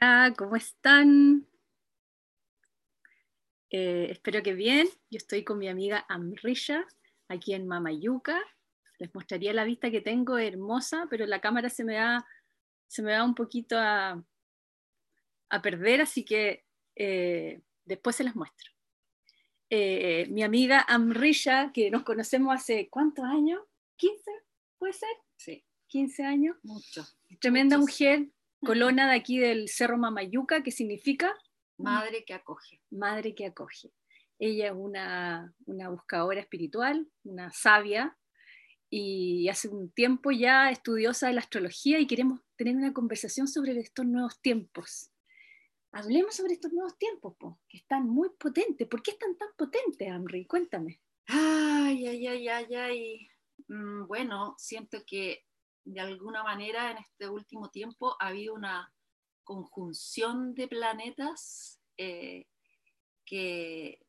Hola, ¿cómo están? Eh, espero que bien. Yo estoy con mi amiga Amrisha, aquí en Mamayuca. Les mostraría la vista que tengo, hermosa, pero la cámara se me da, se me da un poquito a, a perder, así que eh, después se las muestro. Eh, mi amiga Amrisha, que nos conocemos hace cuántos años? ¿15? ¿Puede ser? Sí. 15 años. Mucho. Tremenda mujer, colona de aquí del Cerro Mamayuca, que significa Madre que acoge. madre que acoge. Ella es una, una buscadora espiritual, una sabia, y hace un tiempo ya estudiosa de la astrología y queremos tener una conversación sobre estos nuevos tiempos. Hablemos sobre estos nuevos tiempos, po, que están muy potentes. ¿Por qué están tan potentes, Amri? Cuéntame. Ay, ay, ay, ay, ay. Mm, Bueno, siento que de alguna manera en este último tiempo ha habido una conjunción de planetas eh, que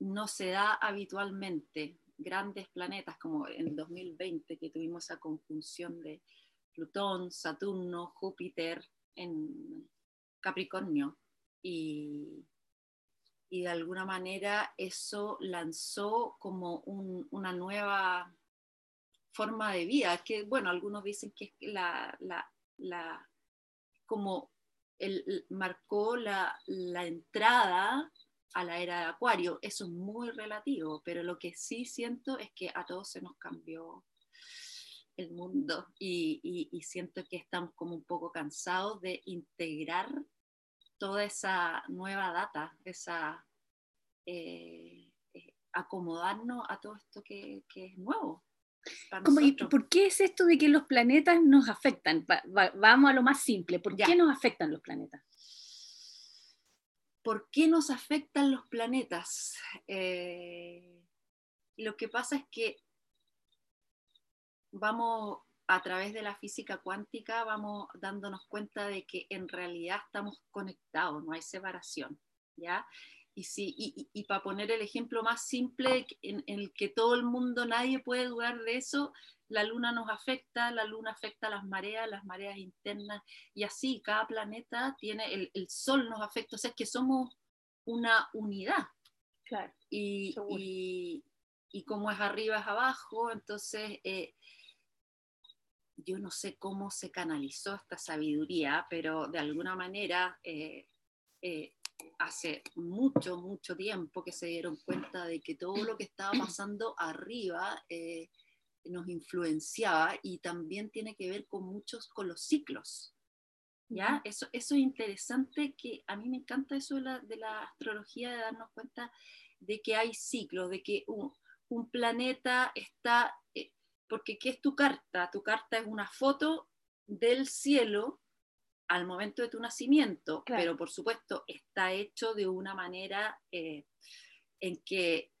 no se da habitualmente. Grandes planetas como en 2020 que tuvimos esa conjunción de Plutón, Saturno, Júpiter en Capricornio. Y, y de alguna manera eso lanzó como un- una nueva forma de vida, que bueno, algunos dicen que es la, la, la como el, marcó la, la entrada a la era de Acuario, eso es muy relativo, pero lo que sí siento es que a todos se nos cambió el mundo y, y- y siento que estamos como un poco cansados de integrar toda esa nueva data, esa eh, eh, acomodarnos a todo esto que, que es nuevo. Para ¿Cómo- y nosotros. ¿Por qué es esto de que los planetas nos afectan? Va- va- vamos a lo más simple. ¿Por Ya. qué nos afectan los planetas? ¿Por qué nos afectan los planetas? Eh, lo que pasa es que vamos a través de la física cuántica, vamos dándonos cuenta de que en realidad estamos conectados, no hay separación, ¿ya? Y, si, y, y, para poner el ejemplo más simple, en, en, el que todo el mundo, nadie puede dudar de eso, la luna nos afecta, la luna afecta a las mareas, las mareas internas, y así cada planeta tiene, el, el sol nos afecta, o sea, es que somos una unidad. Claro. Y, y, y, como es arriba es abajo, entonces eh, yo no sé cómo se canalizó esta sabiduría, pero de alguna manera eh, eh, hace mucho, mucho tiempo que se dieron cuenta de que todo lo que estaba pasando arriba eh, nos influenciaba y también tiene que ver con muchos, con los ciclos. ¿Ya? Eso, eso es interesante, que a mí me encanta eso de la, de la astrología, de darnos cuenta de que hay ciclos, de que un, un planeta está, eh, porque ¿qué es tu carta? Tu carta es una foto del cielo al momento de tu nacimiento, claro. pero por supuesto está hecho de una manera eh, en que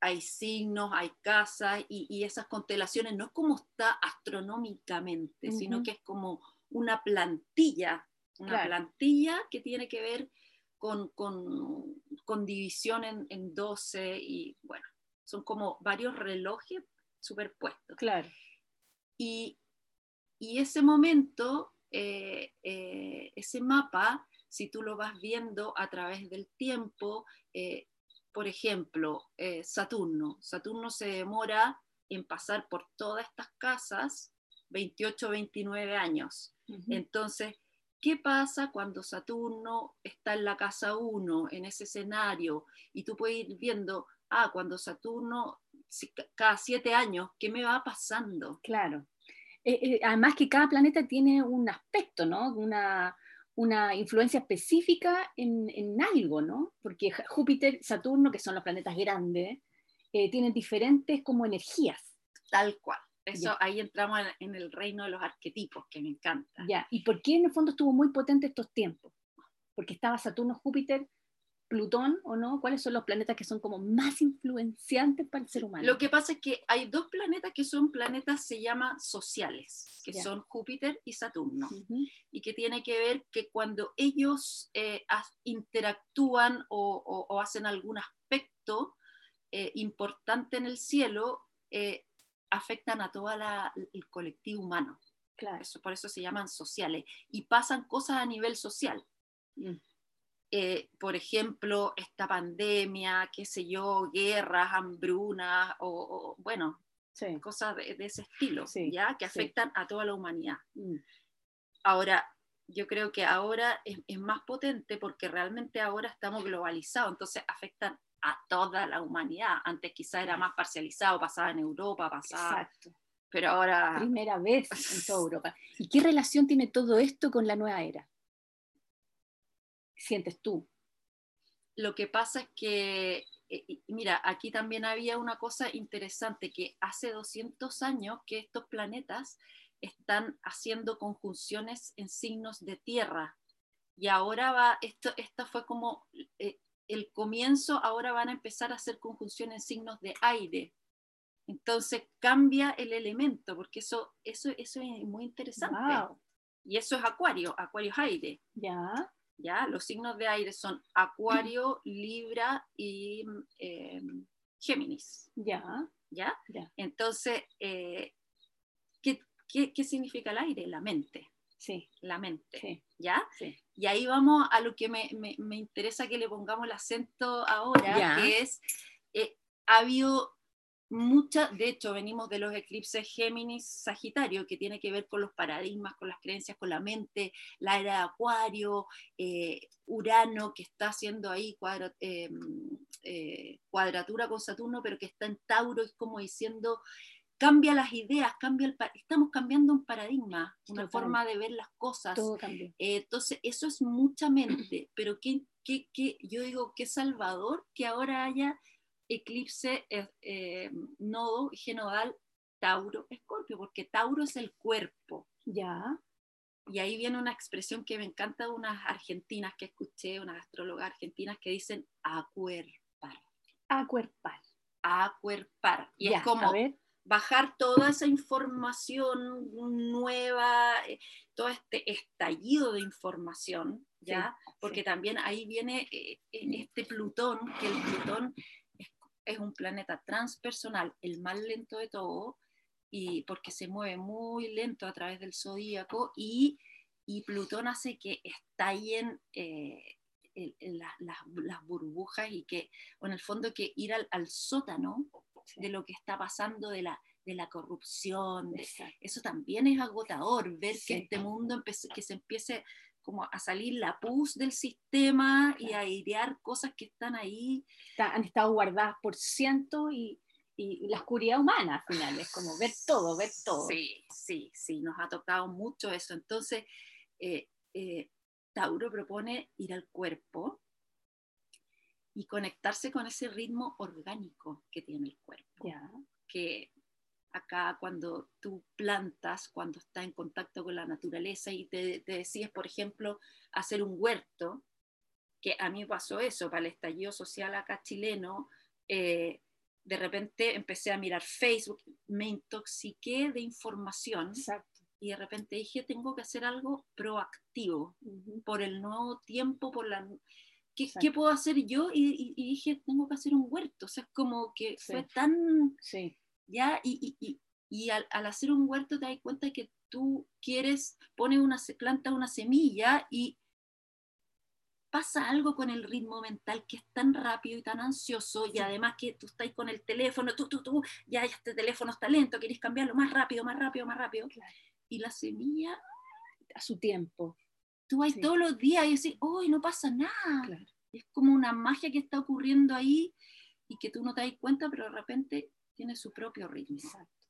hay signos, hay casas y, y, esas constelaciones no es como está astronómicamente, uh -huh. sino que es como una plantilla, una claro. plantilla que tiene que ver con, con, con división en, en 12 y bueno, son como varios relojes superpuestos. Claro. Y, y ese momento, eh, eh, ese mapa, si tú lo vas viendo a través del tiempo, eh, por ejemplo, Saturno. Saturno se demora en pasar por todas estas casas 28, 29 años. Uh -huh. Entonces, ¿qué pasa cuando Saturno está en la casa 1, en ese escenario? Y tú puedes ir viendo, ah, cuando Saturno, cada siete años, ¿qué me va pasando? Claro. Eh, eh, además que cada planeta tiene un aspecto, ¿no? Una, una influencia específica en, en, algo, ¿no? Porque Júpiter, Saturno, que son los planetas grandes, eh, tienen diferentes como energías. Tal cual. Eso, ya. ahí entramos en, en, el reino de los arquetipos, que me encanta. Ya, ¿y por qué en el fondo estuvo muy potente estos tiempos? Porque estaba Saturno, Júpiter, Plutón o no? ¿Cuáles son los planetas que son como más influenciantes para el ser humano? Lo que pasa es que hay dos planetas que son planetas, se llaman sociales, que son Júpiter y Saturno, y que tiene que ver que cuando ellos eh, interactúan o, o- o hacen algún aspecto eh, importante en el cielo, eh, afectan a todo el colectivo humano. Claro. Eso, por eso se llaman sociales. Y pasan cosas a nivel social. Mm. Eh, por ejemplo, esta pandemia, qué sé yo, guerras, hambrunas, o, o, bueno, Sí. cosas de, de ese estilo, Sí, ¿ya? Que sí. afectan a toda la humanidad. Mm. Ahora, yo creo que ahora es, es más potente porque realmente ahora estamos globalizados, entonces afectan a toda la humanidad. Antes quizá era más parcializado, pasaba en Europa, pasaba, Exacto. pero ahora Primera vez en toda Europa. ¿Y qué relación tiene todo esto con la nueva era? ¿Sientes tú? lo que pasa es que, eh, mira, aquí también había una cosa interesante, que hace 200 años que estos planetas están haciendo conjunciones en signos de tierra. Y ahora va, esto, esta fue como eh, el comienzo, ahora van a empezar a hacer conjunciones en signos de aire. Entonces cambia el elemento, porque eso, eso, eso es muy interesante. Wow. Y eso es acuario, acuario es aire. Ya. ¿Ya? Los signos de aire son Acuario, Libra y eh, Géminis, Ya. ¿ya? Ya. Entonces, eh, ¿qué, qué, qué significa el aire? La mente, Sí. la mente, Sí. ¿ya? Sí. Y ahí vamos a lo que me, me- me interesa que le pongamos el acento ahora, Ya. que es, eh, ha habido muchas, de hecho venimos de los eclipses Géminis, Sagitario, que tiene que ver con los paradigmas, con las creencias, con la mente, la era de Acuario, eh, Urano, que está haciendo ahí cuadra- eh, eh, cuadratura con Saturno, pero que está en Tauro, es como diciendo, cambia las ideas, cambia el estamos cambiando un paradigma, una Total. forma de ver las cosas. Todo cambió. Eh, entonces, eso es mucha mente, pero ¿qué, qué, qué- yo digo, qué salvador que ahora haya eclipse eh, eh, nodo genodal Tauro Escorpio, porque Tauro es el cuerpo. Ya. Y ahí viene una expresión que me encanta de unas argentinas que escuché, unas astrólogas argentinas que dicen acuerpar, Acuerpar. acuerpar. Y Ya, es como bajar toda esa información nueva, eh, todo este estallido de información, ¿ya? Sí, Porque sí. también ahí viene eh, este Plutón, que el Plutón es, un planeta transpersonal, el más lento de todo, y porque se mueve muy lento a través del zodíaco, y, y Plutón hace que estallen eh, el- el- la- las- las burbujas y que, o en el fondo, que ir al, al sótano Sí. de lo que está pasando, de la, de la corrupción, de- eso también es agotador, ver Sí. que este mundo que se empiece como a salir la pus del sistema y a airear cosas que están ahí. Está- han estado guardadas por cientos y, y la oscuridad humana al final. Es como ver todo, ver todo. Sí, sí, sí, nos ha tocado mucho eso. Entonces, eh, eh, Tauro propone ir al cuerpo y conectarse con ese ritmo orgánico que tiene el cuerpo. Ya. que acá cuando tú plantas, cuando estás en contacto con la naturaleza y te, te decides, por ejemplo, hacer un huerto, que a mí pasó eso, para el estallido social acá chileno, eh, de repente empecé a mirar Facebook, me intoxiqué de información Exacto. y de repente dije, tengo que hacer algo proactivo por el nuevo tiempo, por la... ¿Qué, puedo hacer yo? Y, y- y dije, tengo que hacer un huerto. O sea, es como que Sí. fue tan Sí. ¿Ya? Y, y- y- y al, al hacer un huerto te das cuenta que tú quieres, pones una, planta una semilla y pasa algo con el ritmo mental que es tan rápido y tan ansioso y además que tú estás con el teléfono, tú, tú, tú, ya este teléfono está lento, querés cambiarlo más rápido, más rápido, más rápido. Claro. Y la semilla, A su tiempo. tú vas Sí. todos los días y decís, hoy no pasa nada. Claro. Es como una magia que está ocurriendo ahí y que tú no te das cuenta, pero de repente tiene su propio ritmo. Exacto.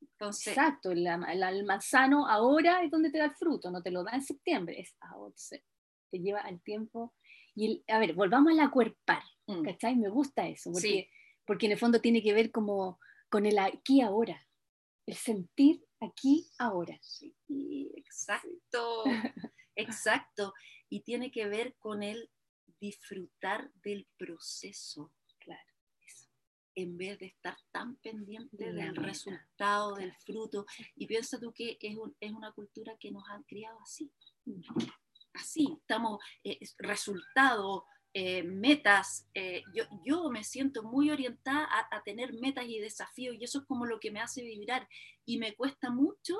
Entonces, Exacto. El, el- manzano ahora es donde te da el fruto, no te lo da en septiembre, es ahora. Te lleva al tiempo. Y el- a ver, volvamos al acuerpar, mm. ¿cachai? Me gusta eso, porque, Sí. porque en el fondo tiene que ver como con el aquí ahora, el sentir aquí ahora. Sí, exacto, exacto. Y tiene que ver con el disfrutar del proceso. En vez de estar tan pendiente la del meta, resultado, del fruto. Y piensa tú que es, un- es una cultura que nos han criado así. Así, estamos, eh, es- resultado, eh, metas. eh, yo, yo me siento muy orientada a, a tener metas y desafíos y eso es como lo que me hace vibrar. Y me cuesta mucho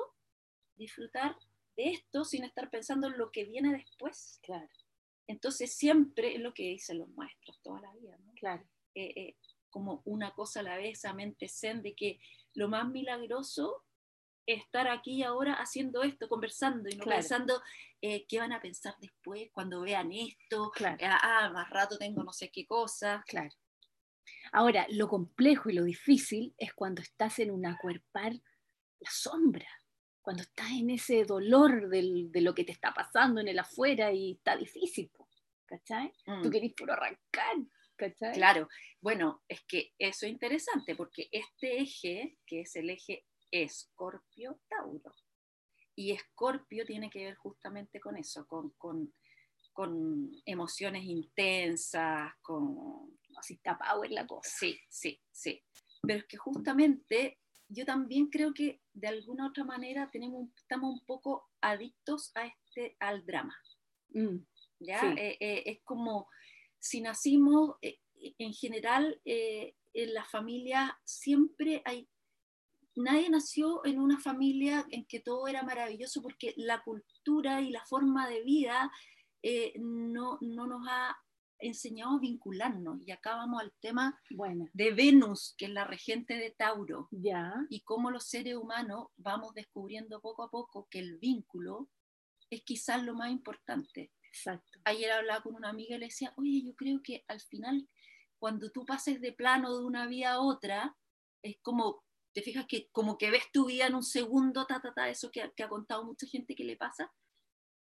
disfrutar de esto sin estar pensando en lo que viene después. Claro. Entonces siempre es lo que dicen los maestros toda la vida, ¿no? Claro. Eh, como una cosa a la vez, a mente zen, de que lo más milagroso es estar aquí y ahora haciendo esto, conversando y no Claro. pensando eh, qué van a pensar después cuando vean esto, Claro. ah, ah, más rato tengo no sé qué cosa. Claro. Ahora, lo complejo y lo difícil es cuando estás en un acuerpar la sombra, cuando estás en ese dolor del- de lo que te está pasando en el afuera y está difícil, ¿cachai? Tú Mm. querés puro arrancar, ¿cachai? Claro, bueno, es que eso es interesante porque este eje, que es el eje Escorpio-Tauro, y Escorpio tiene que ver justamente con eso, con, con, con emociones intensas, con... Así está power la cosa. Sí, sí, sí. Pero es que justamente yo también creo que de alguna otra manera tenemos, estamos un poco adictos a este, al drama. Mm, ¿ya? Sí. Eh, eh, es como si nacimos, eh, en general, eh, en la familia siempre hay, nadie nació en una familia en que todo era maravilloso porque la cultura y la forma de vida eh, no, no nos ha enseñado a vincularnos. Y acá vamos al tema Bueno, de Venus, que es la regente de Tauro ya, y cómo los seres humanos vamos descubriendo poco a poco que el vínculo es quizás lo más importante. Exacto. Ayer hablaba con una amiga y le decía, oye, yo creo que al final, cuando tú pases de plano de una vida a otra, es como, te fijas que como que ves tu vida en un segundo, ta, ta, ta, eso que, ha- que ha contado mucha gente que le pasa,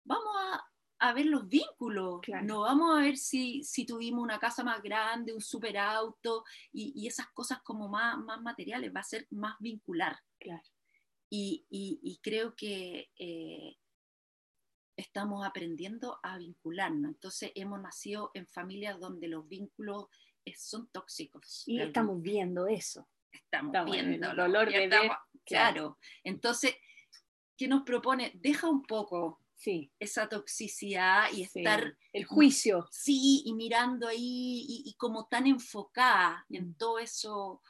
vamos a, a ver los vínculos, Claro. no vamos a ver si, si tuvimos una casa más grande, un superauto y, y esas cosas como más, más materiales, va a ser más vincular. Claro. Y, y- y creo que eh, estamos aprendiendo a vincularnos. Entonces hemos nacido en familias donde los vínculos eh, son tóxicos. Y estamos viendo eso. estamos, estamos en el viendo dolor de ver, claro. Entonces, ¿qué nos propone? Deja un poco Sí. esa toxicidad y sí. estar El juicio. sí y mirando ahí y, y como tan enfocada en Mm. todo eso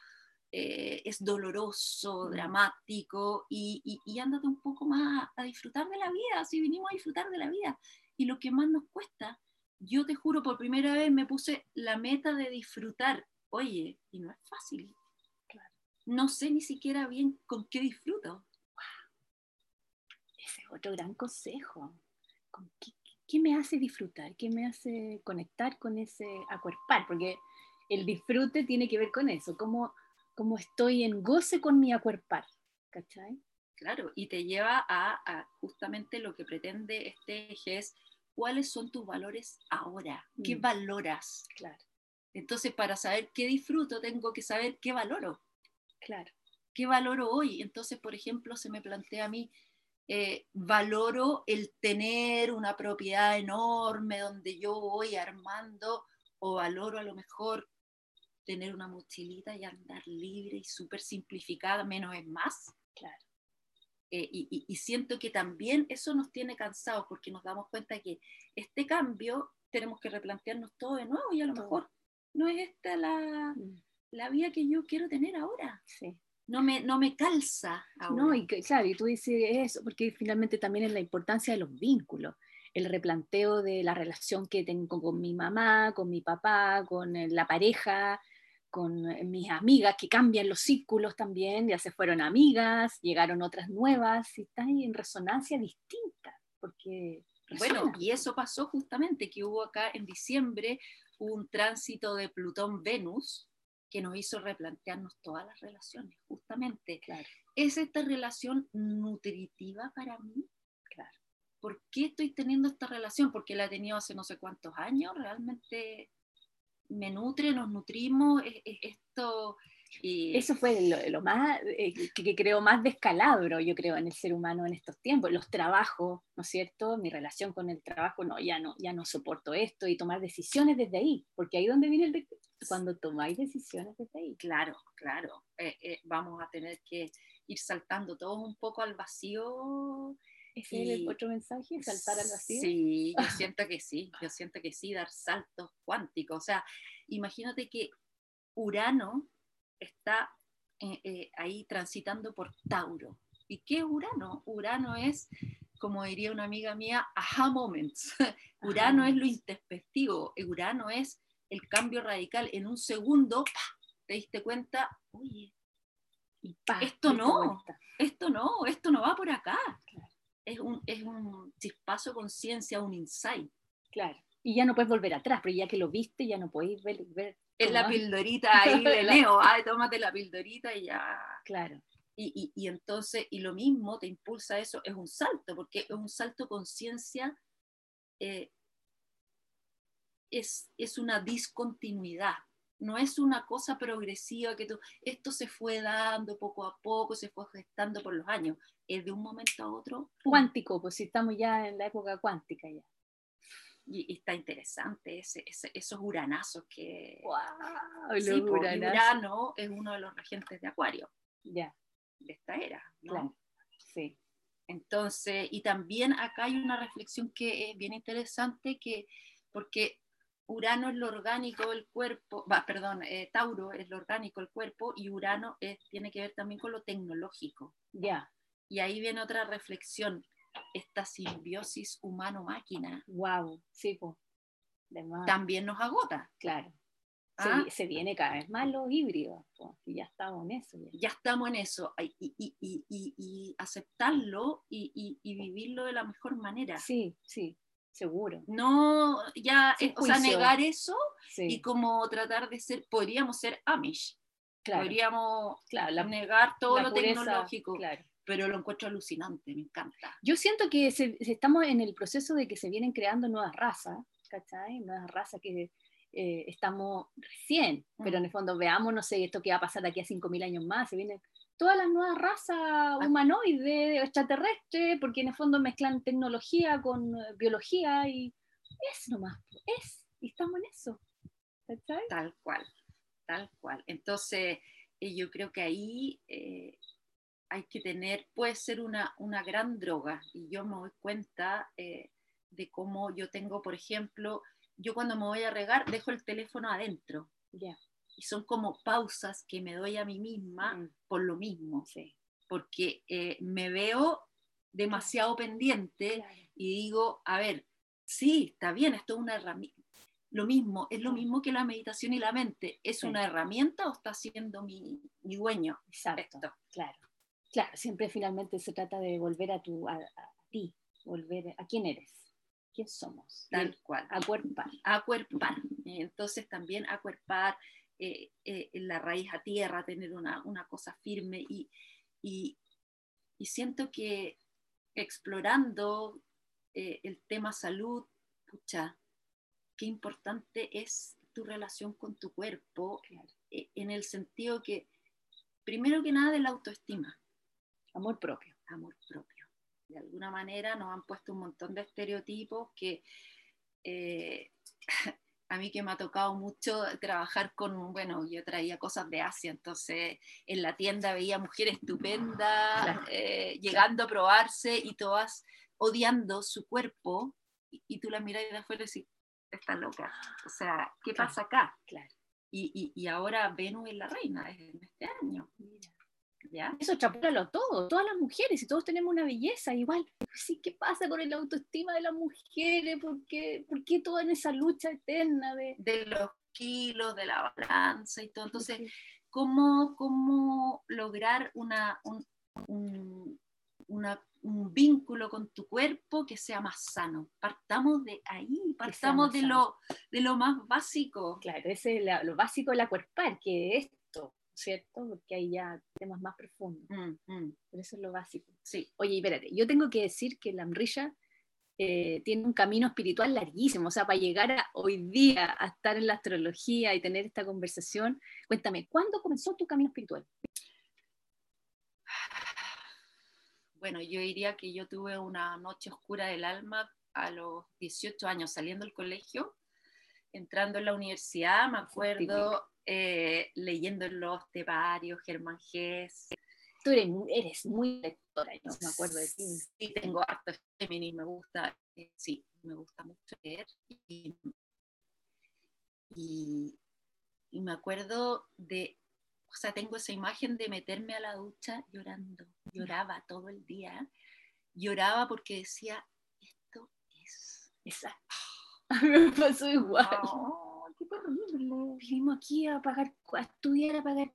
eh, es doloroso, dramático y, y, y ándate un poco más a, a disfrutar de la vida, si vinimos a disfrutar de la vida y lo que más nos cuesta, yo te juro por primera vez me puse la meta de disfrutar, oye, y no es fácil, Claro. no sé ni siquiera bien con qué disfruto. Ese es otro gran consejo. ¿Con qué, qué me hace disfrutar? ¿Qué me hace conectar con ese acuerpar? Porque el disfrute tiene que ver con eso, cómo, cómo estoy en goce con mi acuerpar. ¿Cachai? Claro, y te lleva a, a justamente lo que pretende este eje es cuáles son tus valores ahora, qué Mm. valoras. Claro, Entonces, para saber qué disfruto, tengo que saber qué valoro, claro. qué valoro hoy. Entonces, por ejemplo, se me plantea a mí, eh, valoro el tener una propiedad enorme donde yo voy armando, o valoro a lo mejor tener una mochilita y andar libre y súper simplificada, menos es más. Claro. Eh, y, y- y siento que también eso nos tiene cansados porque nos damos cuenta que este cambio tenemos que replantearnos todo de nuevo y a lo Todo. mejor no es esta la, Mm, la vida que yo quiero tener ahora. Sí. No me, no me calza ahora. No, y que- claro, y tú dices eso, porque finalmente también es la importancia de los vínculos, el replanteo de la relación que tengo con mi mamá, con mi papá, con eh, la pareja, con eh, mis amigas que cambian los círculos también, ya se fueron amigas, llegaron otras nuevas, y están en resonancia distinta, porque Bueno, resuena. y eso pasó justamente que hubo acá en diciembre un tránsito de Plutón-Venus que nos hizo replantearnos todas las relaciones, justamente. Claro. ¿Es esta relación nutritiva para mí? Claro. ¿Por qué estoy teniendo esta relación? Porque la he tenido hace no sé cuántos años, realmente me nutre, nos nutrimos, es, es esto... y- Eso fue lo, lo más, eh, que, que creo más descalabro, yo creo, en el ser humano en estos tiempos. Los trabajos, ¿no es cierto? Mi relación con el trabajo, no, ya no, ya no soporto esto y tomar decisiones desde ahí, porque ahí donde viene el cuando tomáis decisiones desde ahí. Claro, claro. Eh, eh, vamos a tener que ir saltando todos un poco al vacío. Ese es el Y- otro mensaje, saltar al vacío. Sí, yo siento que sí, yo siento que sí, dar saltos cuánticos. O sea, imagínate que Urano está eh, eh, ahí transitando por Tauro. ¿Y qué es Urano? Urano es, como diría una amiga mía, aha moments. Urano es lo introspectivo, Urano es el cambio radical. En un segundo, te diste cuenta, oye, esto no, esto no, esto no va por acá. Es, un, es un chispazo de conciencia, un insight. Claro. Y ya no puedes volver atrás, pero ya que lo viste, ya no podéis ver. ver es la pildorita ahí de Leo, ay, tómate la pildorita y ya. Claro. Y, y, y, entonces, y lo mismo te impulsa eso, es un salto, porque es un salto conciencia, eh, es, es una discontinuidad, no es una cosa progresiva que tú, esto se fue dando poco a poco, se fue gestando por los años, es de un momento a otro. Cuántico, pues si estamos ya en la época cuántica ya. Y, está interesante ese, esos uranazos que... ¡Wow! Sí, Urano es uno de los regentes de Acuario. Ya. De esta era. ¿no? Claro. Sí. Entonces, y también acá hay una reflexión que es bien interesante, que porque Urano es lo orgánico del cuerpo, va, perdón, eh, Tauro es lo orgánico del cuerpo y Urano es, tiene que ver también con lo tecnológico. Ya. Y ahí viene otra reflexión, esta simbiosis humano-máquina. Wow, sí, pues. También nos agota. Claro. ¿Ah? Se, viene cada vez más los híbridos, y ya estamos en eso. Ya, estamos en eso, y, y, y, y aceptarlo y, vivirlo de la mejor manera. Sí, sí. Seguro. No, ya, eh, o sea, negar eso y como tratar de ser, podríamos ser Amish. Podríamos claro, negar todo lo tecnológico. Pero lo encuentro alucinante, me encanta. Yo siento que estamos en el proceso de que se vienen creando nuevas razas, ¿cachai? Nuevas razas que eh, estamos recién, pero en el fondo veamos, no sé, esto que va a pasar de aquí a 5.000 años más, se vienen todas las nuevas razas ah. humanoides, extraterrestres, porque en el fondo mezclan tecnología con eh, biología y es nomás, es, y estamos en eso. Tal cual, tal cual. Entonces, eh, yo creo que ahí eh, hay que tener, puede ser una, una gran droga, y yo me doy cuenta de cómo yo tengo, por ejemplo, yo cuando me voy a regar, dejo el teléfono adentro. Ya y son como pausas que me doy a mí misma mm. por lo mismo, porque eh, me veo demasiado pendiente y digo, a ver, sí, está bien, esto es una herramienta. Lo mismo, es lo mismo que la meditación y la mente. ¿Es una herramienta o está siendo mi, mi dueño? Exacto, claro. Claro, siempre finalmente se trata de volver a, tu, a, ti, volver a quién eres, quién somos. Tal cual. Acuerpar. Acuerpar. Entonces también acuerpar, eh, eh, la raíz a tierra, tener una, cosa firme y, y, siento que explorando eh, el tema salud, pucha, qué importante es tu relación con tu cuerpo, en el sentido que, primero que nada, de la autoestima. Amor propio. Amor propio. De alguna manera nos han puesto un montón de estereotipos que a mí que me ha tocado mucho trabajar con, bueno, yo traía cosas de Asia, entonces en la tienda veía mujeres estupendas eh, llegando a probarse y todas odiando su cuerpo y, tú la miras de afuera y decís, está loca, o sea, ¿qué pasa acá? Claro. Y, y, ahora Venus es la reina, en este año. Eso chapúlalo todo, todas las mujeres, y todos tenemos una belleza igual. Sí, ¿qué pasa con el autoestima de las mujeres? ¿Por qué, ¿Por qué toda en esa lucha eterna de... de los kilos, de la balanza y todo? Entonces, ¿cómo, cómo lograr una, un, un vínculo con tu cuerpo que sea más sano? Partamos de ahí, partamos de lo, de lo más básico. Claro, ese es lo básico de la cuerpar, que es ¿cierto? Porque hay ya temas más profundos. Mm, mm. Pero eso es lo básico. Sí. Oye, espérate, yo tengo que decir que la Amrilla eh, tiene un camino espiritual larguísimo, o sea, para llegar a, hoy día a estar en la astrología y tener esta conversación, cuéntame, ¿cuándo comenzó tu camino espiritual? Bueno, yo diría que yo tuve una noche oscura del alma a los 18 años saliendo del colegio, entrando en la universidad, me acuerdo eh, leyendo los tebarios, Germán Gess. Tú eres, muy lectora, yo me acuerdo de ti. Sí, tengo harto femenino, me gusta, eh, sí, me gusta mucho leer. Y, y, me acuerdo de o sea, tengo esa imagen de meterme a la ducha llorando. Lloraba todo el día. Lloraba porque decía, esto es... Exacto. Me pasó igual. Oh, qué terrible. Vinimos aquí a pagar, a estudiar, a pagar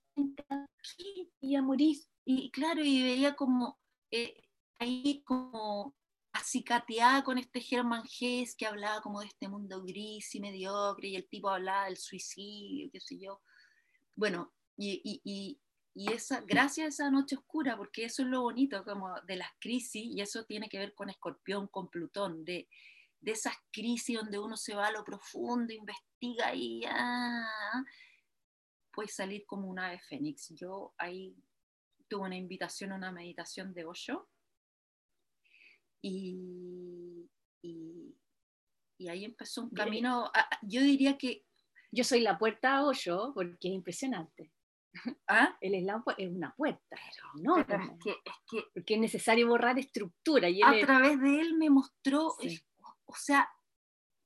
y a morir. Y claro, y veía como eh, ahí como acicateada con este Germán Hesse que hablaba como de este mundo gris y mediocre y el tipo hablaba del suicidio, qué sé yo. Bueno, y, y, y, y esa, gracias a esa noche oscura, porque eso es lo bonito como de las crisis, y eso tiene que ver con Escorpión, con Plutón, de, de esas crisis donde uno se va a lo profundo, investiga y ah, puede salir como una ave fénix. Yo ahí tuve una invitación a una meditación de Osho y, y, y ahí empezó un camino, ah, yo diría que... Yo soy la puerta a Osho porque es impresionante. ¿Ah? El slam es una puerta, no, es que, es que porque es necesario borrar estructura. Y a es- través de él me mostró, Sí. O sea,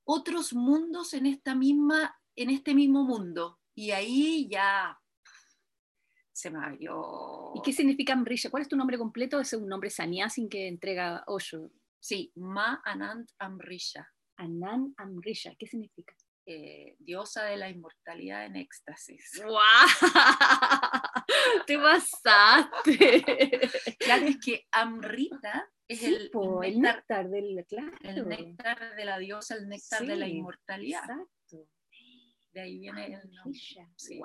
otros mundos en esta misma, en este mismo mundo. Y ahí ya se me abrió. ¿Y qué significa Amrisha? ¿Cuál es tu nombre completo? Es un nombre sannyasin que entrega Osho. Sí, Ma Anand Amrisha, Anand Amrisha, ¿qué significa? eh, diosa de la inmortalidad en éxtasis. ¡Guau! ¡Te pasaste! Claro, es que Amrita es Sí, el, po, el néctar, néctar del, claro. el néctar de la diosa, el néctar de la inmortalidad. Exacto. De ahí viene el nombre. Sí.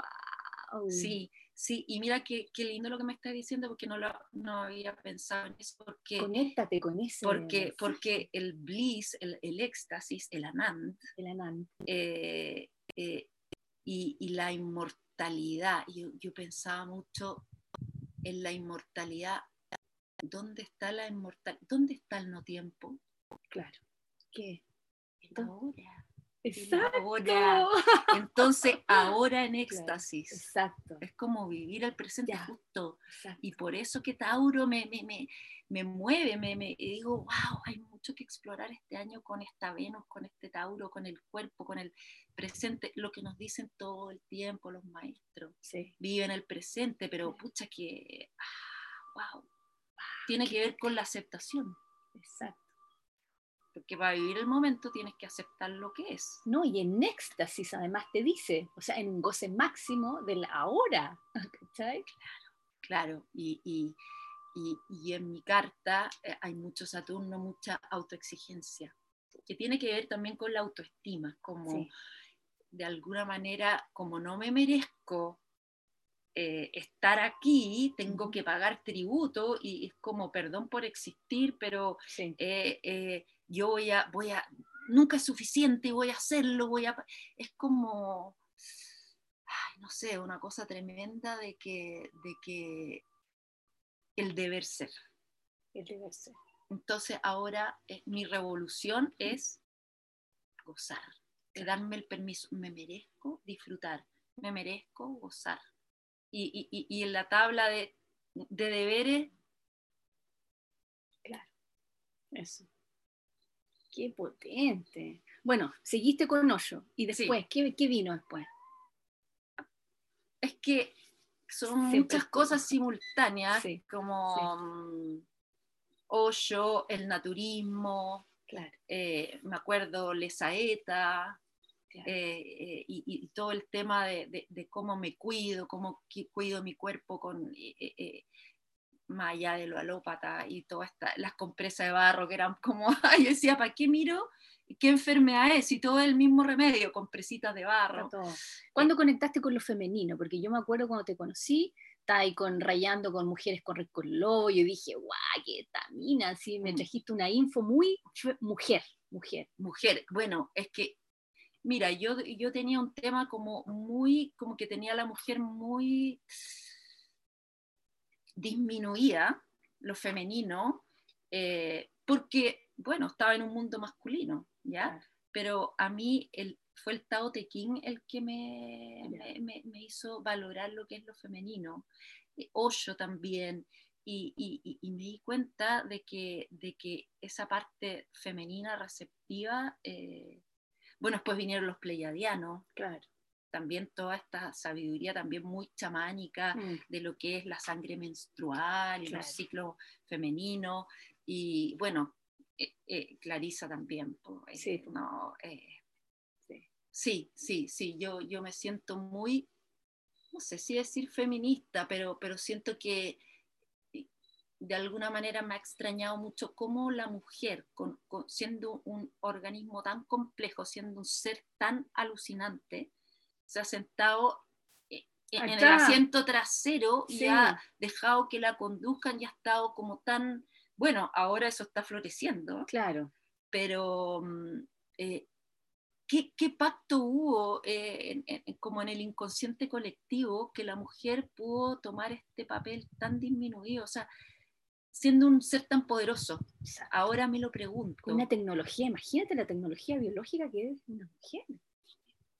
Sí, sí, y mira qué, qué lindo lo que me estás diciendo porque no, lo, no había pensado en eso, porque, Conéctate con ese. porque, porque el bliss, el, el éxtasis, el anand, del Anand. eh, eh, y, y la inmortalidad, yo, yo pensaba mucho en la inmortalidad, ¿dónde está la inmortalidad? ¿Dónde está el no tiempo? Claro. ¿Qué? Ahora. Exacto. ahora. Entonces, ahora en éxtasis. Exacto. Es como vivir el presente Ya. justo. exacto. Y por eso que Tauro me, me, me, me mueve, me, me y digo, wow, hay mucho que explorar este año con esta Venus, con este Tauro, con el cuerpo, con el presente, lo que nos dicen todo el tiempo los maestros. Sí. Vive en el presente, pero pucha que, ah, wow, tiene que ver con la aceptación, Exacto. porque para vivir el momento tienes que aceptar lo que es. No, y en éxtasis además te dice, o sea, en un goce máximo de la hora. ¿Cachai? Claro, y, y, y, y en mi carta eh, hay mucho Saturno, mucha autoexigencia, que tiene que ver también con la autoestima, como Sí. de alguna manera, como no me merezco eh, estar aquí, tengo que pagar tributo y es como perdón por existir, pero Sí. eh, eh, yo voy a, voy a, nunca es suficiente, voy a hacerlo, voy a, es como, ay, no sé, una cosa tremenda de que, de que el deber ser. El deber ser. Entonces ahora mi revolución es gozar, de darme el permiso, me merezco disfrutar, me merezco gozar. Y, y- y- y en la tabla de, de deberes, Eso. Qué potente. Bueno, seguiste con Hoyo. ¿Y después? ¿qué, qué vino después? es que son muchas cosas simultáneas, Sí, como mm, Hoyo, el naturismo, Claro. eh, me acuerdo Lesaeta, claro. eh, eh, y, y todo el tema de, de- de cómo me cuido, cómo cuido mi cuerpo con eh, eh, eh, más allá de lo alópata y todas las compresas de barro que eran como, yo decía, ¿para qué miro? ¿Qué enfermedad es? Y todo el mismo remedio, compresitas de barro. ¿Cuándo conectaste con lo femenino? Porque yo me acuerdo cuando te conocí, estaba ahí con, rayando con mujeres con Lobo, yo dije, guau, qué tamina, así me Mm. trajiste una info muy mujer, mujer. mujer. Bueno, es que, mira, yo, yo tenía un tema como muy, como que tenía a la mujer muy disminuida, lo femenino, eh, porque, bueno, estaba en un mundo masculino, ¿ya? Pero a mí el, fue el Tao Te Ching el que me, me, me- me hizo valorar lo que es lo femenino, eh, Osho también, y- y me di cuenta de que, de que esa parte femenina receptiva, eh, bueno, después vinieron los pleiadianos Claro. también toda esta sabiduría también muy chamánica Mm. de lo que es la sangre menstrual y Claro. los ciclos femeninos. Y bueno, eh, eh, Clarisa también. eh, Sí, no, eh, Sí. sí, sí, sí, yo, yo me siento muy, no sé si decir feminista, pero, pero siento que de alguna manera me ha extrañado mucho cómo la mujer, con- con- siendo un organismo tan complejo, siendo un ser tan alucinante, se ha sentado eh, en el asiento trasero y Sí. ha dejado que la conduzcan y ha estado como tan, bueno, ahora eso está floreciendo, Claro. pero mm, eh, ¿qué, qué pacto hubo eh, en- en- como en el inconsciente colectivo que la mujer pudo tomar este papel tan disminuido? O sea, siendo un ser tan poderoso. Ahora me lo pregunto. Una tecnología, imagínate la tecnología biológica que es una mujer.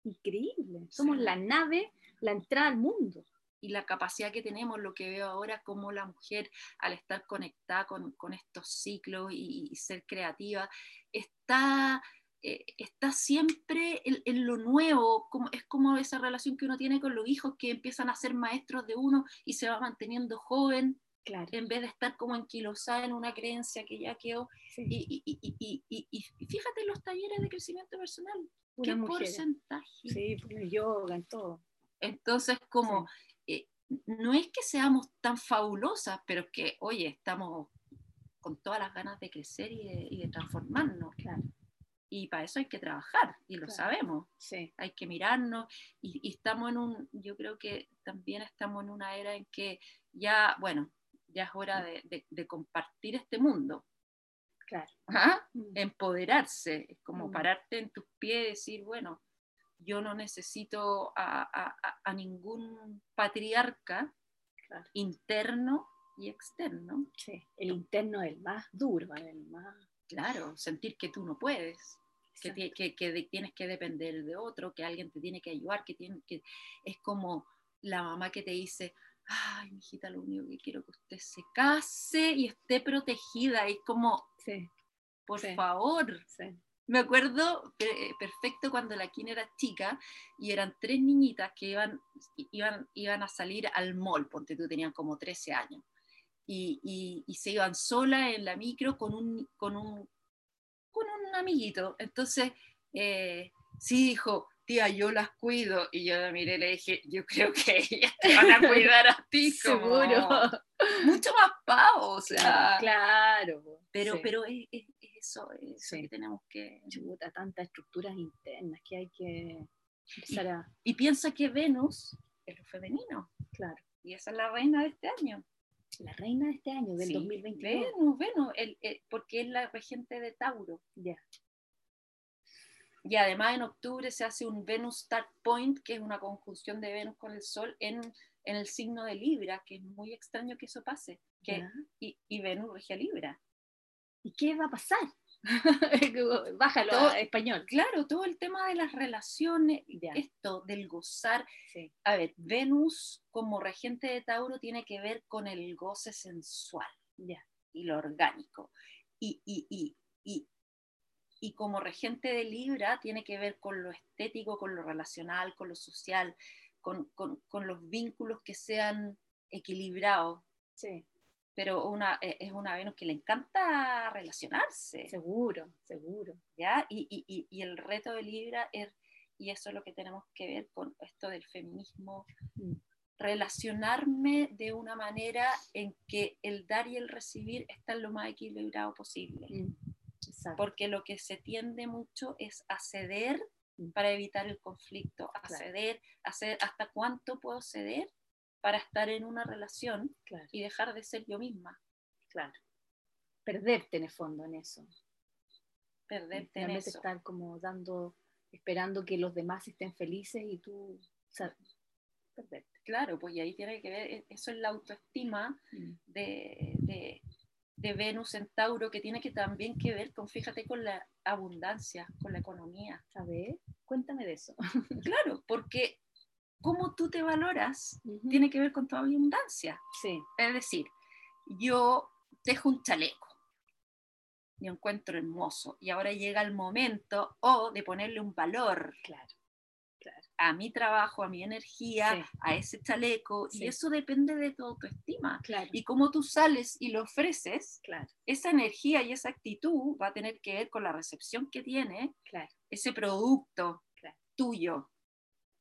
Increíble. Somos Sí. la nave, la entrada al mundo. y la capacidad que tenemos, lo que veo ahora, como la mujer, al estar conectada con, con estos ciclos y, y ser creativa, está, eh, está siempre en, en lo nuevo, como, es como esa relación que uno tiene con los hijos que empiezan a ser maestros de uno y se va manteniendo joven, Claro. en vez de estar como enquilosada en una creencia que ya quedó. Sí. Y, y- y- y- fíjate en los talleres de crecimiento personal, ¿qué mujer. porcentaje? Sí, por el yoga, en todo. Entonces, como, eh, no es que seamos tan fabulosas, pero es que, oye, estamos con todas las ganas de crecer y de, y de transformarnos. Claro. Y para eso hay que trabajar, y lo Claro. sabemos. Sí. Hay que mirarnos, y, y estamos en un, yo creo que también estamos en una era en que ya, bueno, ya es hora de, de- de compartir este mundo. Claro. Ajá Mm. empoderarse, es como Mm. pararte en tus pies y decir, bueno, yo no necesito a, a- a- ningún patriarca Claro. interno y externo. Sí. El interno es el más duro, el más. Claro, sentir que tú no puedes, que, que- tienes que depender de otro, que alguien te tiene que ayudar, que, tiene, que es como la mamá que te dice, ay, mijita, lo único que quiero es que usted se case y esté protegida. Y es como, Sí, por Sí. favor, sí. Me acuerdo pe- perfecto cuando la Kine era chica y eran tres niñitas que iban, iban, iban a salir al mall, ponte tú, tenían como 13 años. Y, y- y se iban sola en la micro con un, con un, con un amiguito. Entonces, eh, sí dijo, tía, yo las cuido. Y yo la miré y le dije, yo creo que ellas te van a cuidar a ti. como Seguro. Mucho más pavo, o sea. Claro. Pero, Sí. pero es, es- es eso, es eso que tenemos que... Chuta, tantas estructuras internas que hay que empezar a. Y piensa que Venus es lo femenino, Claro. y esa es la reina de este año. La reina de este año, del Sí, 2022. Venus, Venus, el- el- porque es la regente de Tauro. Ya. Y además en octubre se hace un Venus Start Point, que es una conjunción de Venus con el Sol en, en el signo de Libra, que es muy extraño que eso pase. Que, y, y Venus rige a Libra. ¿Y qué va a pasar? Bájalo Todo- a español. Claro, todo el tema de las relaciones, esto del gozar, Sí. A ver, Venus como regente de Tauro tiene que ver con el goce sensual Ya. y lo orgánico. Y, y, y, y, y como regente de Libra tiene que ver con lo estético, con lo relacional, con lo social, con, con- con los vínculos que sean equilibrados. Sí. Pero una, eh, es una Venus que le encanta relacionarse. Seguro, seguro. ¿ya? Y, y- y- y el reto de Libra es, y eso es lo que tenemos que ver con esto del feminismo, Mm. relacionarme de una manera en que el dar y el recibir están lo más equilibrado posible. Mm. Exacto. Porque lo que se tiende mucho es a ceder Mm. para evitar el conflicto, a Claro. ceder, a ceder, hasta cuánto puedo ceder para estar en una relación Claro, y dejar de ser yo misma, claro. Perderte en el fondo en eso. perderte en eso. estar como dando, esperando que los demás estén felices y tú, o sea, perderte. Claro, pues y ahí tiene que ver, e- eso es la autoestima Mm. de, de- de Venus en Tauro, que tiene que también que ver con, fíjate, con la abundancia, con la economía. A ver, cuéntame de eso. Claro, porque cómo tú te valoras tiene que ver con tu abundancia. Sí, Es decir, yo dejo un chaleco y encuentro hermoso, y ahora llega el momento o de ponerle un valor. claro. A mi trabajo, a mi energía, Sí. a ese chaleco, Sí. y eso depende de tu autoestima. Claro, Y como tú sales y lo ofreces, claro, esa energía y esa actitud va a tener que ver con la recepción que tiene claro. ese producto tuyo.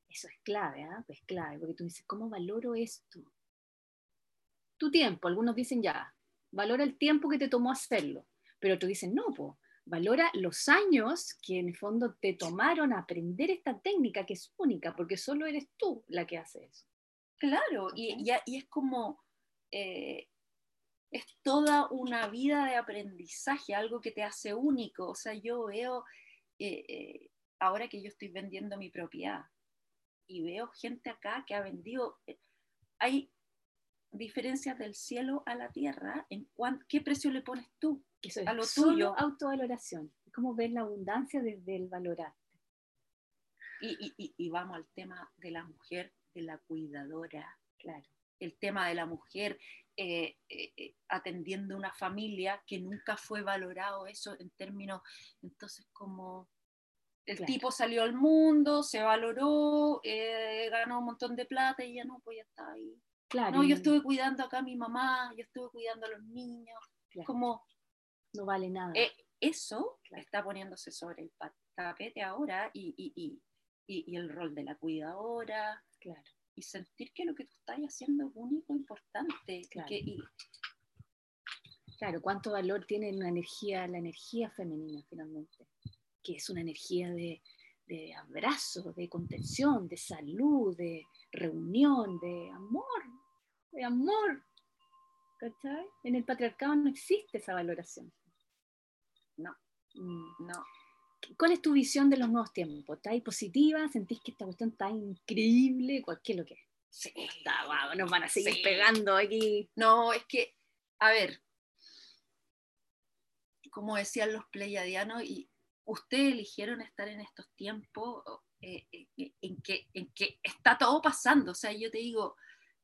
Eso es clave, ¿ah? Es clave, porque tú dices, ¿cómo valoro esto? Tu tiempo, algunos dicen ya, valora el tiempo que te tomó hacerlo, pero otros dicen, no, po, valora los años que en el fondo te tomaron a aprender esta técnica que es única, porque solo eres tú la que hace eso. Claro, y, Ok. y- y es como, eh, es toda una vida de aprendizaje, algo que te hace único. O sea, yo veo, eh, eh, ahora que yo estoy vendiendo mi propiedad, y veo gente acá que ha vendido, hay diferencias del cielo a la tierra en cuan- qué precio le pones tú. Eso es A lo solo tuyo. autovaloración. Es como ver la abundancia desde el valorar. Y, y- vamos al tema de la mujer, de la cuidadora, Claro, el tema de la mujer eh, eh, eh, atendiendo una familia que nunca fue valorado eso en términos, entonces como el Claro. tipo salió al mundo, se valoró, eh, ganó un montón de plata y ya no, pues ya está ahí. claro. No, yo estuve cuidando acá a mi mamá, yo estuve cuidando a los niños, claro, como no vale nada. eh, eso Claro. está poniéndose sobre el tapete ahora y, y- y- y- el rol de la cuidadora, claro. y sentir que lo que tú estás haciendo es único, importante. Claro. que- Claro, cuánto valor tiene la energía, la energía femenina finalmente, que es una energía de, de abrazo, de contención, de salud, de reunión, de amor, de amor. ¿Cachai? En el patriarcado no existe esa valoración. No. No, ¿Cuál es tu visión de los nuevos tiempos? ¿Estás positiva? ¿Sentís que esta cuestión está increíble? ¿Cuál- ¿Qué es lo que es? sí, Está, guau, nos van a seguir Sí. pegando aquí. no, es que, a ver, como decían los pleiadianos, y ustedes eligieron estar en estos tiempos eh, eh, en, que, en que está todo pasando. O sea, yo te digo,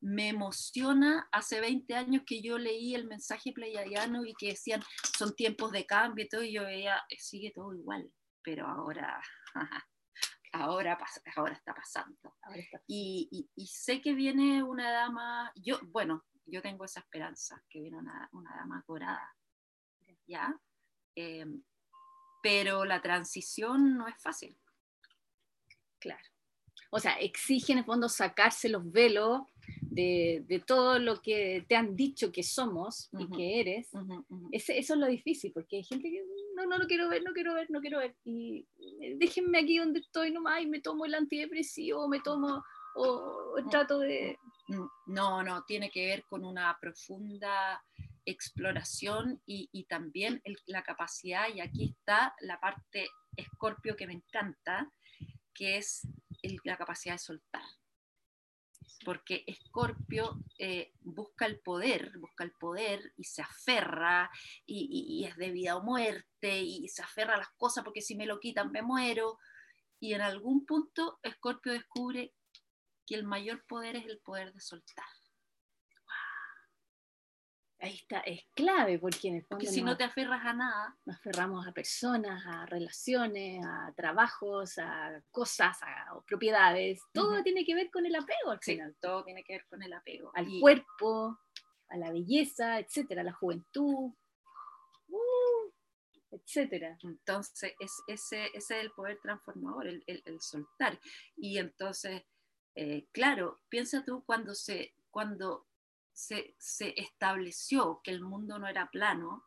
me emociona hace 20 años que yo leí el mensaje pleiadiano y que decían, son tiempos de cambio y todo, y yo veía, eh, sigue todo igual, pero ahora, ahora, pasa- ahora está pasando. Ahora está. Y, y- y sé que viene una dama, yo, bueno, yo tengo esa esperanza, que viene una, una dama dorada, ¿ya? Eh, pero la transición no es fácil. Claro. O sea, exige en el fondo sacarse los velos de, de todo lo que te han dicho que somos y que eres. Eso es lo difícil, porque hay gente que no, no lo quiero ver, no quiero ver, no quiero ver. Y eh, déjenme aquí donde estoy nomás y me tomo el antidepresivo, me tomo o, o trato de... Mm, No, no, tiene que ver con una profunda exploración y, y también el- la capacidad, y aquí está la parte escorpio que me encanta, que es el- la capacidad de soltar. Porque Escorpio eh, busca el poder, busca el poder y se aferra y, y- es de vida o muerte y se aferra a las cosas porque si me lo quitan me muero. Y en algún punto Escorpio descubre que el mayor poder es el poder de soltar. Ahí está, es clave, porque en el fondo Porque si no te aferras a nada, nos aferramos a personas, a relaciones, a trabajos, a cosas, a propiedades. Todo tiene que ver con el apego al sí, final. todo tiene que ver con el apego. al Y- cuerpo, a la belleza, etcétera, a la juventud, uh, etcétera. Entonces, es, ese, ese es el poder transformador, el, el- el soltar. Y entonces, eh, claro, piensa tú cuando se, cuando se, se estableció que el mundo no era plano,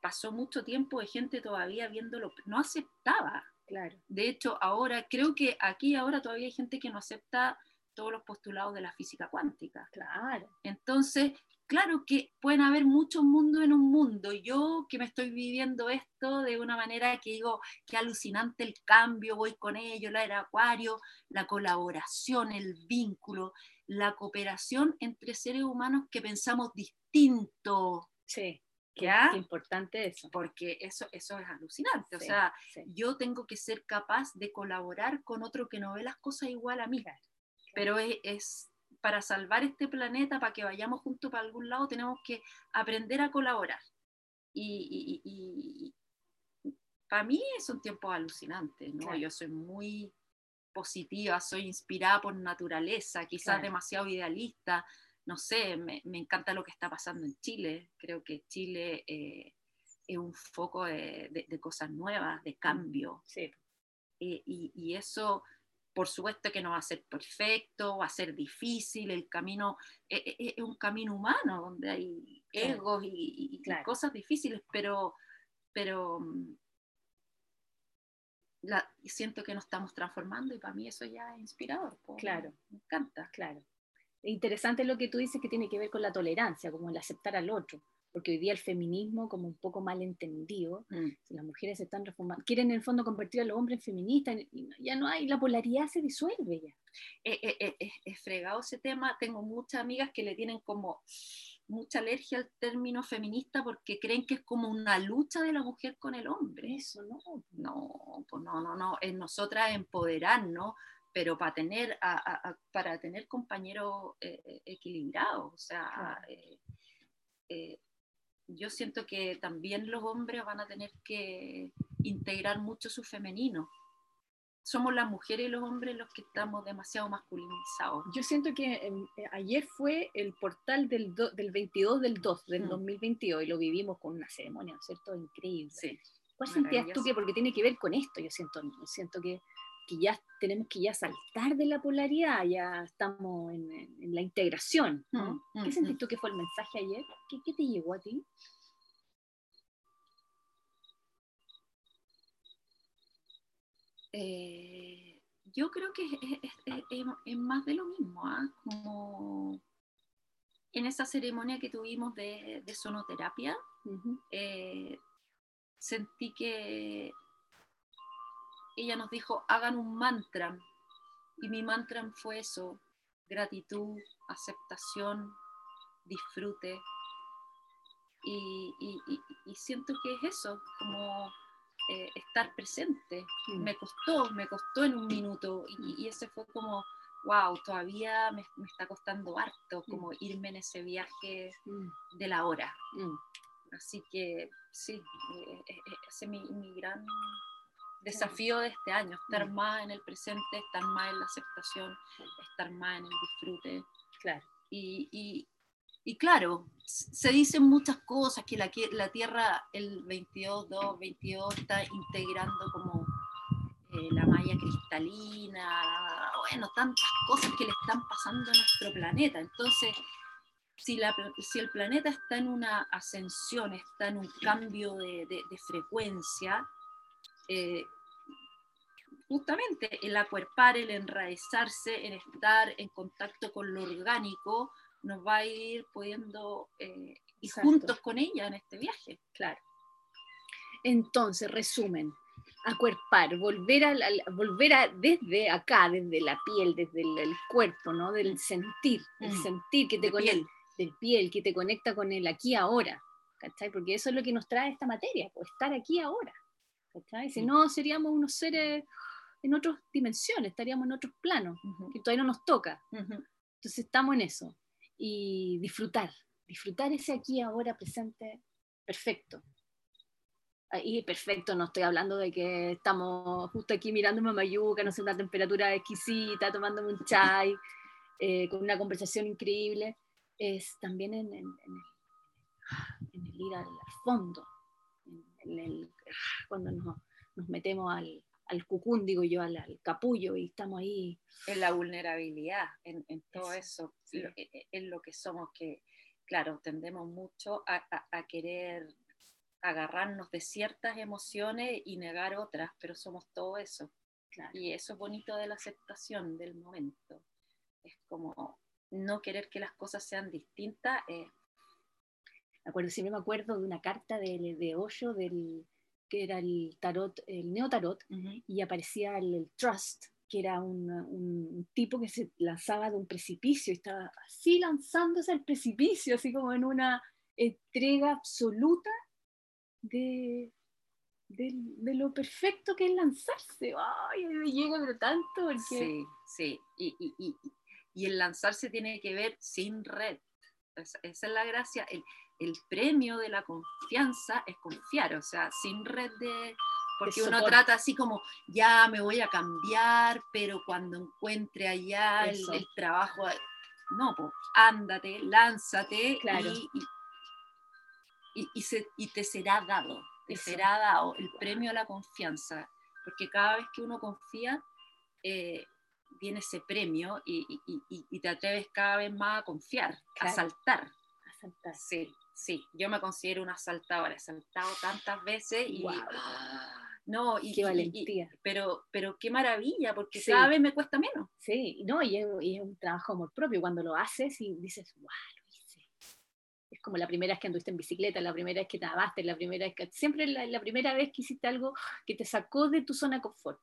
pasó mucho tiempo de gente todavía viéndolo, no aceptaba. Claro, De hecho, ahora, creo que aquí ahora todavía hay gente que no acepta todos los postulados de la física cuántica. claro, Entonces, claro que pueden haber muchos mundos en un mundo. Yo que me estoy viviendo esto de una manera que digo, qué alucinante el cambio, voy con ello, la era acuario, la colaboración, el vínculo, la cooperación entre seres humanos que pensamos distinto, sí, ¿Ya? qué importante eso. porque eso, eso es alucinante. O sea, sí, yo tengo que ser capaz de colaborar con otro que no ve las cosas igual a mí. Claro, Pero es, es para salvar este planeta, para que vayamos juntos para algún lado, tenemos que aprender a colaborar. Y, y- y- y para mí son tiempos alucinantes, ¿no? Claro. Yo soy muy positiva, soy inspirada por naturaleza, quizás demasiado idealista, no sé, me, encanta lo que está pasando en Chile, creo que Chile eh, es un foco de, cosas nuevas, de cambio. Sí. Eh, y, eso, por supuesto que no va a ser perfecto, va a ser difícil, el camino eh, es, un camino humano donde hay egos y, cosas difíciles, pero, pero siento que nos estamos transformando y para mí eso ya es inspirador. claro. Me encanta. Claro. Interesante lo que tú dices que tiene que ver con la tolerancia, como el aceptar al otro porque hoy día el feminismo como un poco mal entendido, mm. las mujeres se están reformando, quieren en el fondo convertir a los hombres en feministas, y ya no hay, la polaridad se disuelve ya. Eh, eh, eh, es fregado ese tema, tengo muchas amigas que le tienen como mucha alergia al término feminista porque creen que es como una lucha de la mujer con el hombre. Eso no. No, pues no, no, no, es nosotras empoderarnos, pero para tener, para tener compañeros equilibrados, o sea, yo siento que también los hombres van a tener que integrar mucho su femenino. Somos las mujeres y los hombres los que estamos demasiado masculinizados. Yo siento que em, eh, ayer fue el portal del, del 22 del 2 del 2022 mm. y lo vivimos con una ceremonia, ¿cierto? Increíble. Sí, ¿Cuál sentías tú que, porque tiene que ver con esto, yo siento, siento que, que ya tenemos que ya saltar de la polaridad, ya estamos en, en la integración. ¿no? Mm, ¿Qué mm, sentís tú que fue el mensaje ayer? ¿Qué, ¿Qué, te llegó a ti? Eh, yo creo que es, más de lo mismo, ¿ah? como en esa ceremonia que tuvimos de, sonoterapia, eh, sentí que ella nos dijo, hagan un mantra, y mi mantra fue eso, gratitud, aceptación, disfrute, y, y siento que es eso, como eh, estar presente. Mm. Me costó, me costó en un minuto y, ese fue como, wow, todavía me, está costando harto mm. como irme en ese viaje mm. de la hora. Así que sí, eh, eh, ese es mi, gran desafío de este año, estar más en el presente, estar más en la aceptación, estar más en el disfrute. Claro. y, y claro, se dicen muchas cosas, que la, la Tierra el 22, 2, 22 está integrando como eh, la malla cristalina, bueno, tantas cosas que le están pasando a nuestro planeta. Entonces, si, la, si el planeta está en una ascensión, está en un cambio de, de, frecuencia, eh, justamente el acuerpar, el enraizarse, en estar en contacto con lo orgánico, nos va a ir pudiendo eh, ir juntos con ella en este viaje. Claro. Entonces, resumen, acuerpar, volver a, volver a desde acá, desde la piel, desde el, cuerpo, ¿no? Del sentir, el mm. sentir que te conecta, del piel, que te conecta con el aquí ahora, ¿cachai? Porque eso es lo que nos trae esta materia, pues estar aquí ahora, ¿cachai? Si mm. no, seríamos unos seres en otras dimensiones, estaríamos en otros planos, que todavía no nos toca. Entonces estamos en eso y disfrutar, disfrutar ese aquí, ahora, presente, perfecto. Y perfecto, no estoy hablando de que estamos justo aquí mirando Mamayuca, no sé, una temperatura exquisita, tomándome un chai, eh, con una conversación increíble. Es también en, en, el ir al, fondo, cuando nos metemos al, al cucún, digo yo, al, capullo, y estamos ahí. En la vulnerabilidad, en, todo eso, en e, e, lo que somos, que, claro, tendemos mucho a, querer agarrarnos de ciertas emociones y negar otras, pero somos todo eso. Y eso es bonito de la aceptación del momento. Es como no querer que las cosas sean distintas. Eh. Me acuerdo, me acuerdo de una carta de, de Hoyo del que era el tarot, el neotarot, y aparecía el, Trust, que era un, tipo que se lanzaba de un precipicio, y estaba así lanzándose al precipicio, así como en una entrega absoluta de, de, lo perfecto que es lanzarse. ¡Ay, me llega pero tanto! Porque... Sí, sí, y, y, y, y, el lanzarse tiene que ver sin red. Esa, es la gracia. El, el premio de la confianza es confiar, o sea, sin red de, porque uno trata así como, ya me voy a cambiar, pero cuando encuentre allá el, trabajo, no, pues ándate, lánzate Claro. y, y- y- y se- y te será dado, te Eso. será dado el premio a la confianza, porque cada vez que uno confía, eh, viene ese premio y, y- y- y te atreves cada vez más a confiar, a saltar. A saltar. Sí, sí, yo me considero una saltadora, he saltado tantas veces y... Guau. No, y, Qué y- y- valentía. pero, pero qué maravilla, porque Sí. cada vez me cuesta menos. Sí, no, y es, y es un trabajo amor propio cuando lo haces y dices, wow, lo hice. Es como la primera vez que anduviste en bicicleta, la primera vez que nadaste, la primera vez que. Siempre la, la primera vez que hiciste algo que te sacó de tu zona de confort.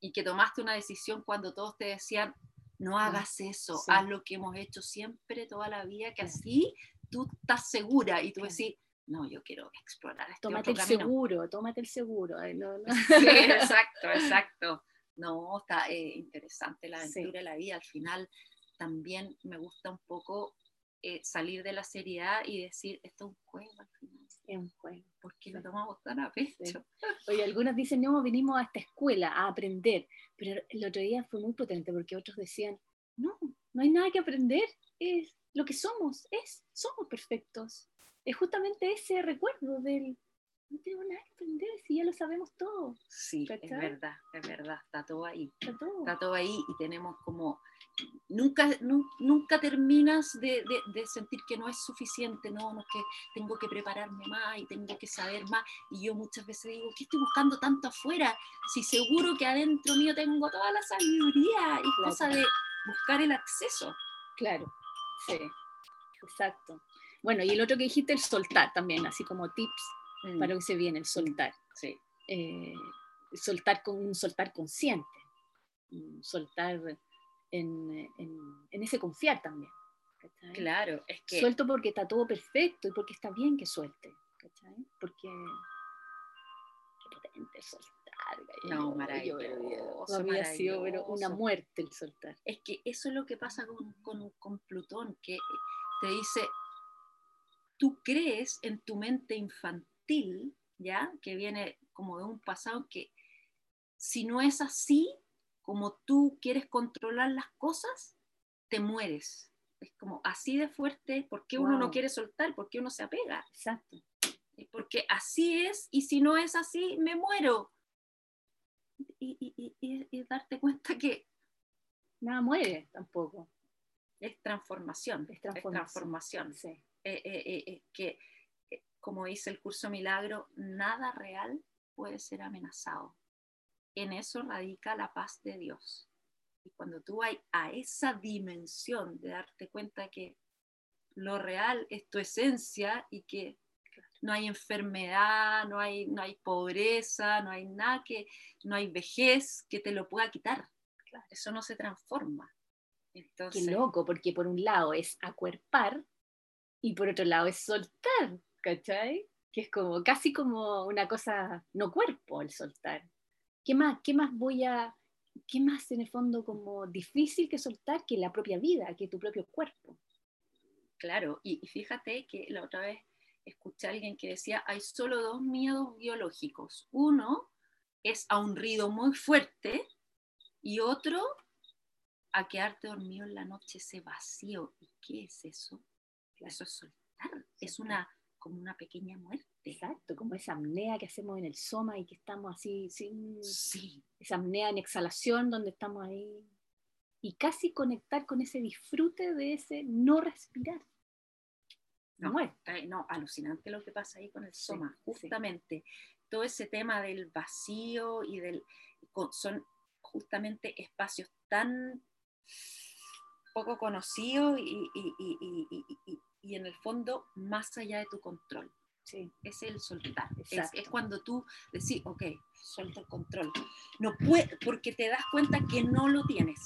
Y que tomaste una decisión cuando todos te decían, no hagas eso, sí. haz lo que hemos hecho siempre, toda la vida, que así tú estás segura y tú decís, no, yo quiero explorar este Tómate otro el camino. seguro, tómate el seguro. Ay, no, no. Sí, exacto, exacto. No, está eh, interesante la Sí. aventura de la vida. Al final también me gusta un poco eh, salir de la seriedad y decir, esto es un juego al final. Es un juego. ¿Por qué lo tomamos tan a pecho? Sí. Oye, algunos dicen, no, venimos a esta escuela a aprender, pero el otro día fue muy potente porque otros decían, no, no hay nada que aprender, es lo que somos, es, somos perfectos. Es justamente ese recuerdo del, no tengo nada que aprender si ya lo sabemos todo, Sí, es verdad, es verdad, está todo ahí. está todo. Está todo ahí y tenemos como, nunca, nu- nunca terminas de, de- de sentir que no es suficiente, no, no es que tengo que prepararme más y tengo que saber más. Y yo muchas veces digo, ¿qué estoy buscando tanto afuera? Si seguro que adentro mío tengo toda la sabiduría y cosa de buscar el acceso. Claro, sí, exacto. Bueno, y el otro que dijiste, el soltar también, así como tips para lo que se viene, el soltar. Sí. eh, soltar con un soltar consciente, un soltar en, en- en ese confiar también. ¿cachai? Claro, es que Suelto porque está todo perfecto y porque está bien que suelte. ¿cachai? Porque qué potente soltar. Gallo. No, Yo- maravilloso, Había sido pero una muerte el soltar. es que eso es lo que pasa con, con- con Plutón, que te dice, tú crees en tu mente infantil, ¿ya? Que viene como de un pasado que si no es así, como tú quieres controlar las cosas, te mueres. Es como así de fuerte, ¿por qué uno no Wow. quiere soltar? ¿Por qué uno se apega? Exacto. Porque así es, y si no es así, me muero. Y, y- y- darte cuenta que Nada muere tampoco. es transformación, Es es transformación. Sí. Eh, eh, eh, eh, que, como dice el curso Milagro, nada real puede ser amenazado. En eso radica la paz de Dios. Y cuando tú vas a esa dimensión de darte cuenta que lo real es tu esencia y que no hay enfermedad, no hay, no hay pobreza, no hay nada que, no hay vejez que te lo pueda quitar. Eso no se transforma. Qué Entonces, loco, porque por un lado es acuerpar y por otro lado es soltar, ¿cachai? Que es como casi como una cosa no cuerpo el soltar. ¿Qué más, qué más voy a, qué más en el fondo como difícil que soltar que la propia vida, que tu propio cuerpo? Claro, y, y fíjate que la otra vez escuché a alguien que decía, hay solo dos miedos biológicos. Uno es a un ruido muy fuerte y otro a quedarte dormido en la noche, ese vacío. ¿Y qué es eso? Eso es soltar, es una como una pequeña muerte. Exacto, como esa apnea que hacemos en el soma y que estamos así sin Sí, esa apnea en exhalación donde estamos ahí y casi conectar con ese disfrute de ese no respirar. No. No, alucinante lo que pasa ahí con el soma, sí. justamente. Todo ese tema del vacío y del... son justamente espacios tan poco conocidos y, y- y- y- y- y- y en el fondo más allá de tu control. Sí, Es el soltar. Es, es cuando tú decís, ok, suelto el control. No puede, porque te das cuenta que no lo tienes.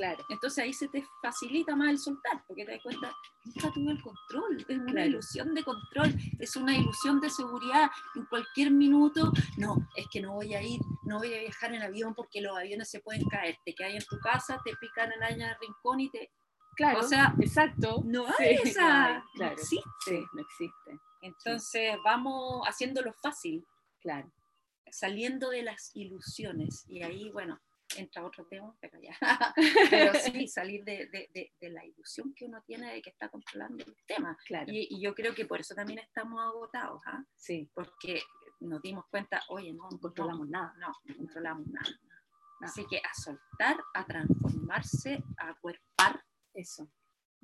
Claro. Entonces ahí se te facilita más el soltar, porque te das cuenta, nunca tuve el control, es una Claro. ilusión de control, es una ilusión de seguridad. En cualquier minuto, no, es que no voy a ir, no voy a viajar en avión porque los aviones se pueden caer. Te quedas en tu casa, te pican el año de rincón y te. Claro, O sea, exacto. No Sí, hay no esa. no existe. Sí, no existe. Entonces vamos haciéndolo fácil. Claro. saliendo de las ilusiones. Y ahí, bueno, entra otro tema, pero ya. pero sí, salir de, de, de, la ilusión que uno tiene de que está controlando el tema. Claro. Y, y yo creo que por eso también estamos agotados, ¿ah? Sí. Porque nos dimos cuenta, oye, no, No controlamos nada. No, no controlamos nada. Así que a soltar, a transformarse, a cuerpar, Eso.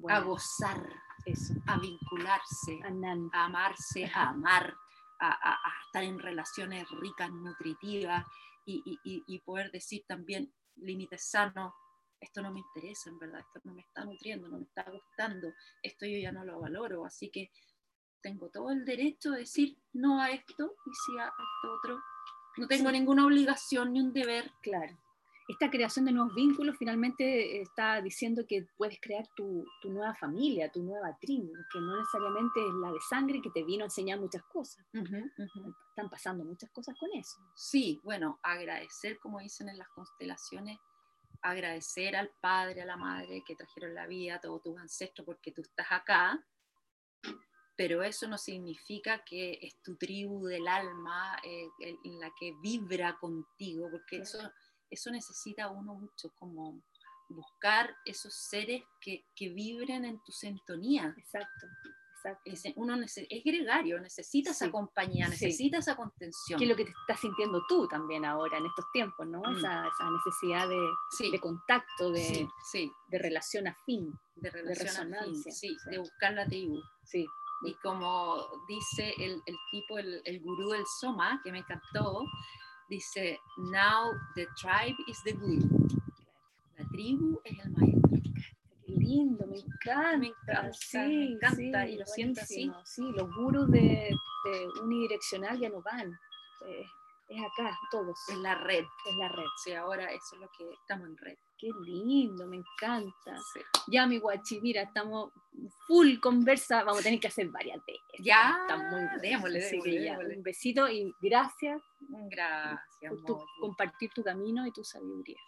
a gozar, eso. a vincularse, a amarse, a amar, a, a- a estar en relaciones ricas, nutritivas y, y- poder decir también límites sanos. Esto no me interesa, en verdad, esto no me está nutriendo, no me está gustando, esto yo ya no lo valoro, así que tengo todo el derecho de decir no a esto y sí a esto otro. No tengo Sí. ninguna obligación ni un deber. Claro. Esta creación de nuevos vínculos finalmente está diciendo que puedes crear tu, tu nueva familia, tu nueva tribu, que no necesariamente es la de sangre que te vino a enseñar muchas cosas. Están pasando muchas cosas con eso. Sí, bueno, agradecer, como dicen en las constelaciones, agradecer al padre, a la madre que trajeron la vida, a todos tus ancestros, porque tú estás acá, pero eso no significa que es tu tribu del alma eh, en la que vibra contigo, porque eso, eso necesita uno mucho, como buscar esos seres que, que vibren en tu sintonía. Exacto, exacto. Es, uno nece- es gregario, necesita esa Sí, compañía, sí. necesita esa contención. ¿Qué es lo que te estás sintiendo tú también ahora en estos tiempos, ¿no? Mm. Esa, esa necesidad de, Sí, de contacto, de, sí, sí. de relación afín. de relación afín, resonancia, sí, sí. de buscar la tribu. Sí, Y como dice el, el tipo, el, el gurú del Soma, que me encantó, dice, now the tribe is the guru. La tribu es el maestro. qué lindo, me encanta. Me encanta, sí, me encanta, sí, y lo siento así. Sí, los gurús de, de unidireccional ya no van. Eh, es acá, todos. Es la red. Es la red. Sí, ahora eso es lo que estamos en red. Qué lindo, me encanta. Sí. Ya, mi guachi, mira, estamos full conversa. Vamos a tener que hacer varias de. Ya, Está muy démosle, Así que démosle, ya, démosle. un besito y gracias Gracias, por tu- compartir tu camino y tu sabiduría.